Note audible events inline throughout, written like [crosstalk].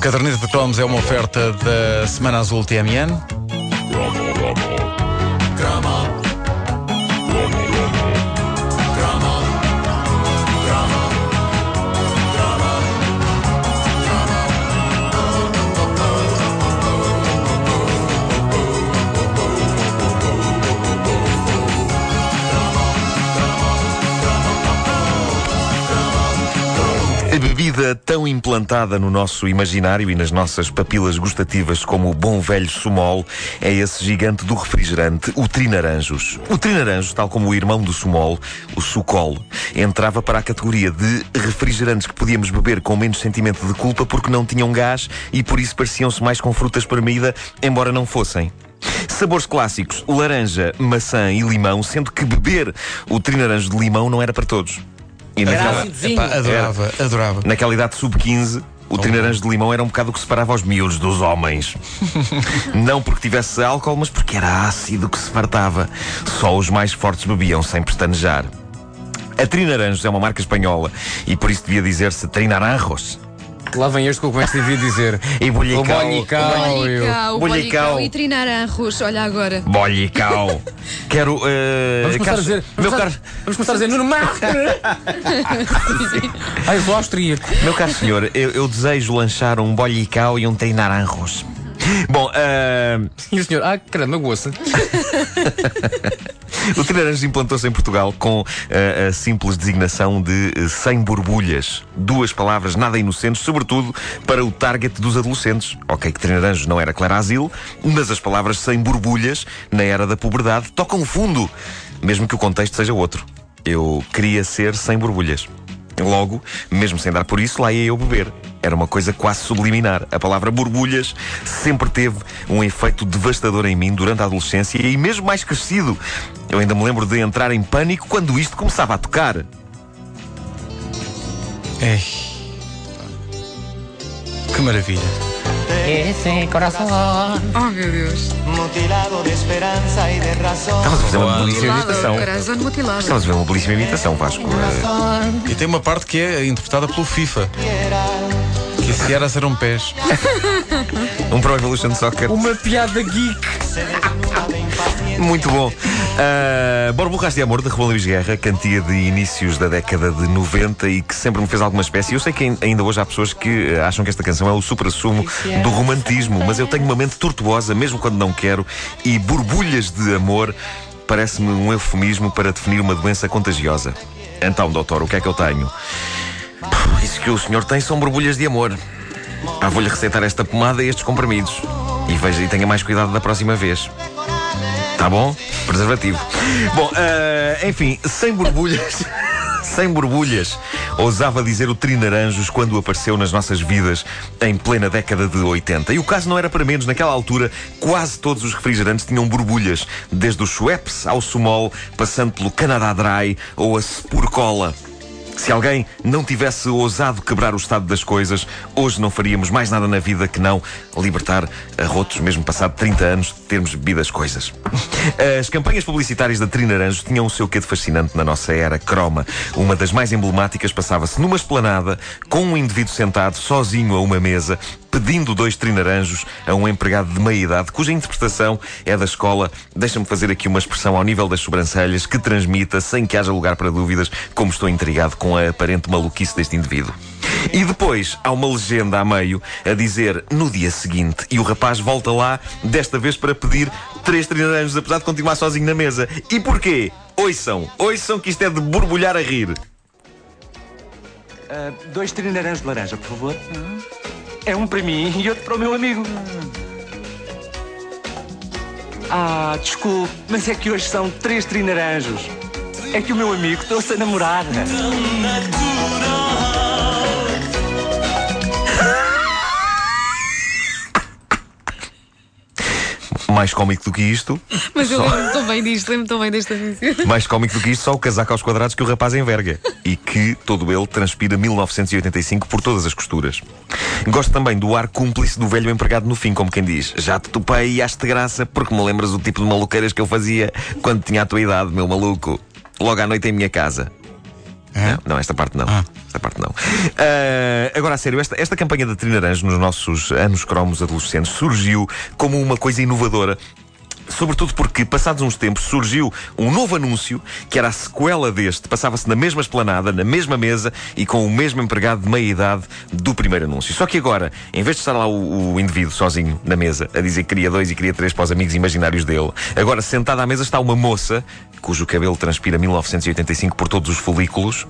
caderneta de cromos é uma oferta da Semana Azul TMN. Tão implantada no nosso imaginário e nas nossas papilas gustativas como o bom velho sumol é esse gigante do refrigerante, o Trinaranjos. O Trinaranjos, tal como o irmão do sumol, o Sucol, entrava para a categoria de refrigerantes que podíamos beber com menos sentimento de culpa porque não tinham gás e por isso pareciam-se mais com frutas para-mida, embora não fossem. Sabores clássicos, laranja, maçã e limão, sendo que beber o trinaranjo de limão não era para todos. E naquela, Epá, adorava, adorava. naquela idade sub-15, o trinaranjo de limão era um bocado o que separava os miúdos dos homens. [laughs] não porque tivesse álcool, mas porque era ácido que se fartava. Só os mais fortes bebiam sem pestanejar. A Trinaranjos é uma marca espanhola e por isso devia dizer-se Trinaranjos. Lá vem este que eu começo devia dizer. E O bolhicau. bollicau. eu- Bolicau, Bolicau. bolicau e trinaranjos, olha agora. Bollicau. [laughs] Quero. eh, Vamos começar a Carlos- dizer. Meu Vamos, caro, começar, vamos começar a dizer Nuno Marco. [laughs] Ai, sou austríaco. meu caro senhor, eu, eu desejo lanchar um bollicau e um trinaranjos. Bom, eh, E o senhor, ah, caramba, goça. [laughs] [laughs] o Trinaranjos implantou-se em Portugal com eh, a simples designação de eh, sem borbulhas. Duas palavras nada inocentes, sobretudo para o target dos adolescentes. Ok, que Trinaranjos não era Clara Asilo, mas as palavras sem borbulhas, na era da puberdade, tocam fundo, mesmo que o contexto seja outro. Eu queria ser sem borbulhas. Logo, mesmo sem dar por isso, lá ia eu beber. Era uma coisa quase subliminar. A palavra borbulhas sempre teve um efeito devastador em mim durante a adolescência e mesmo mais crescido. Eu ainda me lembro de entrar em pânico quando isto começava a tocar. Ei. Que maravilha. Esse coração. Oh meu Deus. mutilado de esperanza y de razón. Estamos a fazer uma belíssima imitação. mutilado. Estamos a ver uma belíssima imitação, Vasco. E tem uma parte que é interpretada pelo FIFA. Que se era ser um pés. [laughs] Um Pro Evolution Soccer. Uma piada geek. Muito bom. Uh, Borburras de Amor, de Rebelo Luís Guerra, cantia de inícios da década de 90 e que sempre me fez alguma espécie. Eu sei que ain- ainda hoje há pessoas que uh, acham que esta canção é o supra-sumo do romantismo, mas eu tenho uma mente tortuosa, mesmo quando não quero, e borbulhas de amor parece-me um eufemismo para definir uma doença contagiosa. Então, doutor, o que é que eu tenho? Puh, Isso que o senhor tem são borbulhas de amor. Ah, vou-lhe receitar esta pomada e estes comprimidos. E veja e tenha mais cuidado da próxima vez. Tá bom? Preservativo. Bom, eh, enfim, sem borbulhas. [laughs] Sem borbulhas, ousava dizer o Trinaranjos quando apareceu nas nossas vidas em plena década de 80. E o caso não era para menos, naquela altura, quase todos os refrigerantes tinham borbulhas, desde o Schweppes ao Sumol, passando pelo Canadá Dry ou a Spur Cola. Se alguém não tivesse ousado quebrar o estado das coisas, hoje não faríamos mais nada na vida que não libertar arrotos, mesmo passado 30 anos de termos bebido as coisas. [laughs] As campanhas publicitárias da Trinaranjos tinham o seu quê de fascinante na nossa era croma. Uma das mais emblemáticas passava-se numa esplanada, com um indivíduo sentado sozinho a uma mesa, pedindo dois trinaranjos a um empregado de meia idade, cuja interpretação é da escola, deixa-me fazer aqui uma expressão ao nível das sobrancelhas, que transmita, sem que haja lugar para dúvidas, como estou intrigado com a aparente maluquice deste indivíduo. E depois há uma legenda a meio a dizer no dia seguinte, e o rapaz volta lá, desta vez para pedir três trinaranjos, apesar de continuar sozinho na mesa. E porquê? Ouçam, ouçam que isto é de borbulhar a rir. Ah, dois trinaranjos de laranja, por favor. É um para mim e outro para o meu amigo. Ah, desculpe, mas é que hoje são três trinaranjos. É que o meu amigo trouxe a namorada. Mais cómico do que isto, Mas eu lembro-me tão bem disto, lembro-me tão bem desta música. Mais cómico do que isto, só o casaco aos quadrados que o rapaz enverga. E que todo ele transpira 1985 por todas as costuras. Gosto também do ar cúmplice do velho empregado no fim, como quem diz: Já te topei e aste graça, porque me lembras o tipo de maluqueiras que eu fazia quando tinha a tua idade, meu maluco. Logo à noite em minha casa. Não, não, esta parte não. Esta parte não. Ah, agora, a sério, esta, esta campanha da Trinaranjo nos nossos anos cromos adolescentes surgiu como uma coisa inovadora. Sobretudo porque, passados uns tempos, surgiu um novo anúncio que era a sequela deste. Passava-se na mesma esplanada, na mesma mesa e com o mesmo empregado de meia idade do primeiro anúncio. Só que agora, em vez de estar lá o, o indivíduo sozinho na mesa a dizer que queria dois e queria três para os amigos imaginários dele, agora sentada à mesa está uma moça cujo cabelo transpira 1985 por todos os folículos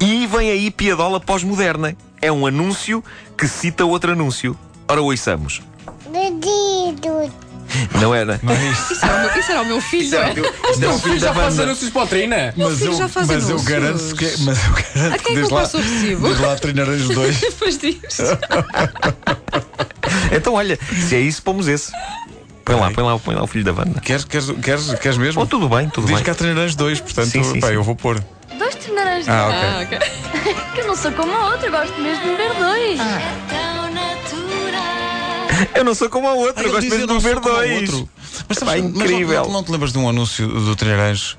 e vem aí piadola pós-moderna. É um anúncio que cita outro anúncio. Ora, ouçamos. Dedido. Não era? Isso era o meu, isso era o meu filho, não é? Isto é o filho Já faz anúncios para o Trina. Mas eu, já faz mas eu garanto que. Mas eu garanto A quem é que desde eu lá, o desde lá treinarei os [laughs] dois. Depois disto. [laughs] Então, olha, se é isso, pomos esse. Põe lá, põe lá, põe lá o filho da banda. Queres, queres, queres, queres mesmo? Oh, tudo bem, tudo Diz bem. que há treinarões dois, portanto, Sim, sim, pá, sim. eu vou pôr. Dois treinarões. Ah, ok. Ah, ok. [laughs] Que eu não sou como a outra, gosto mesmo de ver dois. Eu não sou como a outra, eu gosto mesmo de o dois. outro. Mas, sabes, mas não- incrível. Não, não te lembras de um anúncio do Treinarães?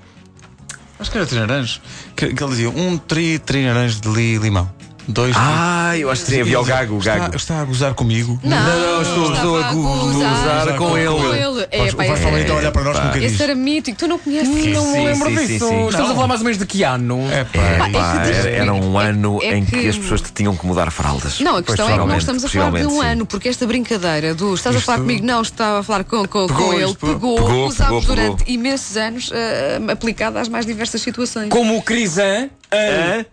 Acho que era Treinarães. Que, que ele dizia: um tri Treinarães de li, limão. Dois. Ah, eu acho que sim, havia o gago, o está, gago. Está a gozar comigo? Não, não, estou- estou a gozar com ele. Com ele. É, Vais, pá, então a olhar para nós com bocadinho. Esse era mítico, tu não conheces? Não me lembro sim, disso. sim. Estamos a falar mais ou menos de que ano? É pá, É, pá, era, era um é- ano é em que que- as pessoas te tinham que mudar fraldas. Não, a questão é que não Possivelmente, estamos a falar de um ano, porque esta brincadeira do estás a falar comigo, não, estava a falar com, com, Pegou com ele, pegou, usámos durante imensos anos, ah, aplicada às mais diversas situações. Como o Crisan.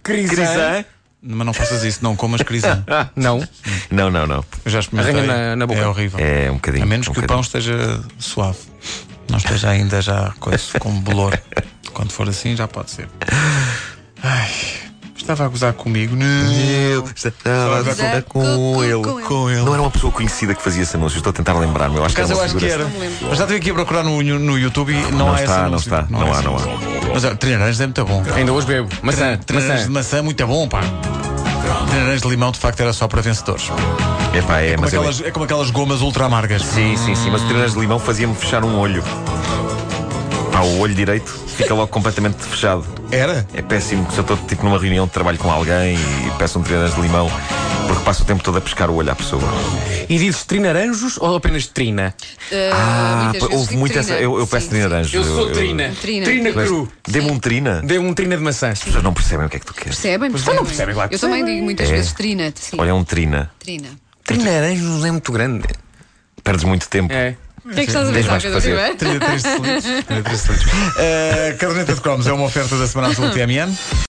Crisan? Mas não faças isso, não comas crisã. [laughs] Não. Não, não, não. Eu já experimentei. Arranha na- na boca. É horrível. É um bocadinho. A menos um que o pão esteja suave. Não esteja ainda já coisa, com bolor. Quando for assim, já pode ser. Ai, estava a gozar comigo. Não. Eu estava a gozar com Com- ele. com ele. Com ele. Não era uma pessoa conhecida que fazia esse anúncio. Estou a tentar lembrar-me. Eu acho Por que era eu acho que era. Não. Mas já tive aqui a procurar no, no YouTube e não, Não há esse está, não anúncio. está. Não há, esse não há. Mas treinarões é muito bom. Ainda hoje bebo. Maçã. Treinarões de Maçã. maçã, muito bom, pá. Treinarões de limão, de facto, era só para vencedores. Epá, é, Como mas eu- aquelas, é como aquelas gomas ultra amargas. Sim, sim, sim. Mas o de limão fazia-me fechar um olho. Pá, o olho direito fica logo completamente fechado. Era? É péssimo se eu estou tipo numa reunião de trabalho com alguém e peço um treinas de limão porque passo o tempo todo a pescar o olho à pessoa. E dizes trinaranjos ou apenas trina? Ah, muitas vezes houve muito trina. essa. Eu, eu peço sim. trinaranjo. Eu sou trina. Trina. Trina cru. Dê-me um trina. Dê um trina de maçã. As pessoas não percebem o que é que tu queres. Percebem? Percebem. não percebem, claro Eu também percebem. digo muitas É. vezes trina. Sim, Olha, um trina. trina. Trinaranjos é muito grande. Perdes muito tempo. É. O que é que estás a pensar, Pedro. Ribeiro? 33 segundos. 33 segundos. Uh, caderneta de cromos é uma oferta da Semana Azul TMN.